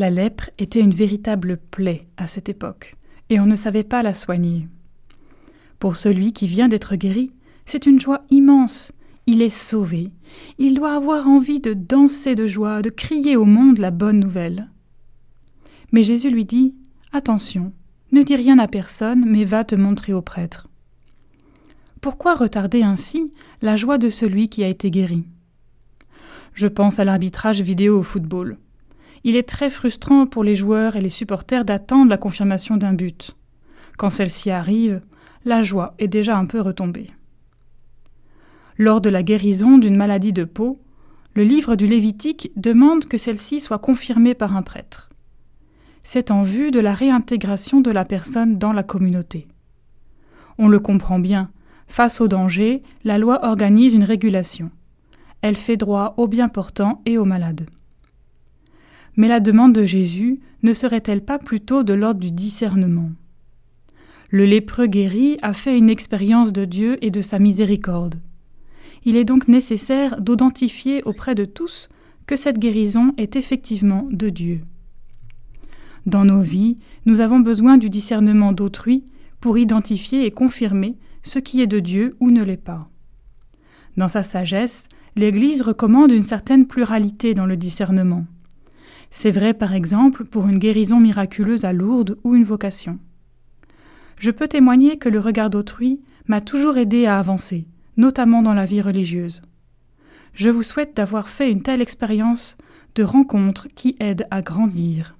La lèpre était une véritable plaie à cette époque, et on ne savait pas la soigner. Pour celui qui vient d'être guéri, c'est une joie immense. Il est sauvé. Il doit avoir envie de danser de joie, de crier au monde la bonne nouvelle. Mais Jésus lui dit Attention, ne dis rien à personne, mais va te montrer au prêtre. Pourquoi retarder ainsi la joie de celui qui a été guéri? Je pense à l'arbitrage vidéo au football. Il est très frustrant pour les joueurs et les supporters d'attendre la confirmation d'un but. Quand celle-ci arrive, la joie est déjà un peu retombée. Lors de la guérison d'une maladie de peau, le livre du Lévitique demande que celle-ci soit confirmée par un prêtre. C'est en vue de la réintégration de la personne dans la communauté. On le comprend bien, Face au danger, la loi organise une régulation. Elle fait droit aux bien portants et aux malades. Mais la demande de Jésus ne serait-elle pas plutôt de l'ordre du discernement? Le lépreux guéri a fait une expérience de Dieu et de sa miséricorde. Il est donc nécessaire d'identifier auprès de tous que cette guérison est effectivement de Dieu. Dans nos vies, nous avons besoin du discernement d'autrui pour identifier et confirmer ce qui est de Dieu ou ne l'est pas. Dans sa sagesse, l'Église recommande une certaine pluralité dans le discernement. C'est vrai par exemple pour une guérison miraculeuse à Lourdes ou une vocation. Je peux témoigner que le regard d'autrui m'a toujours aidé à avancer, notamment dans la vie religieuse. Je vous souhaite d'avoir fait une telle expérience de rencontre qui aide à grandir.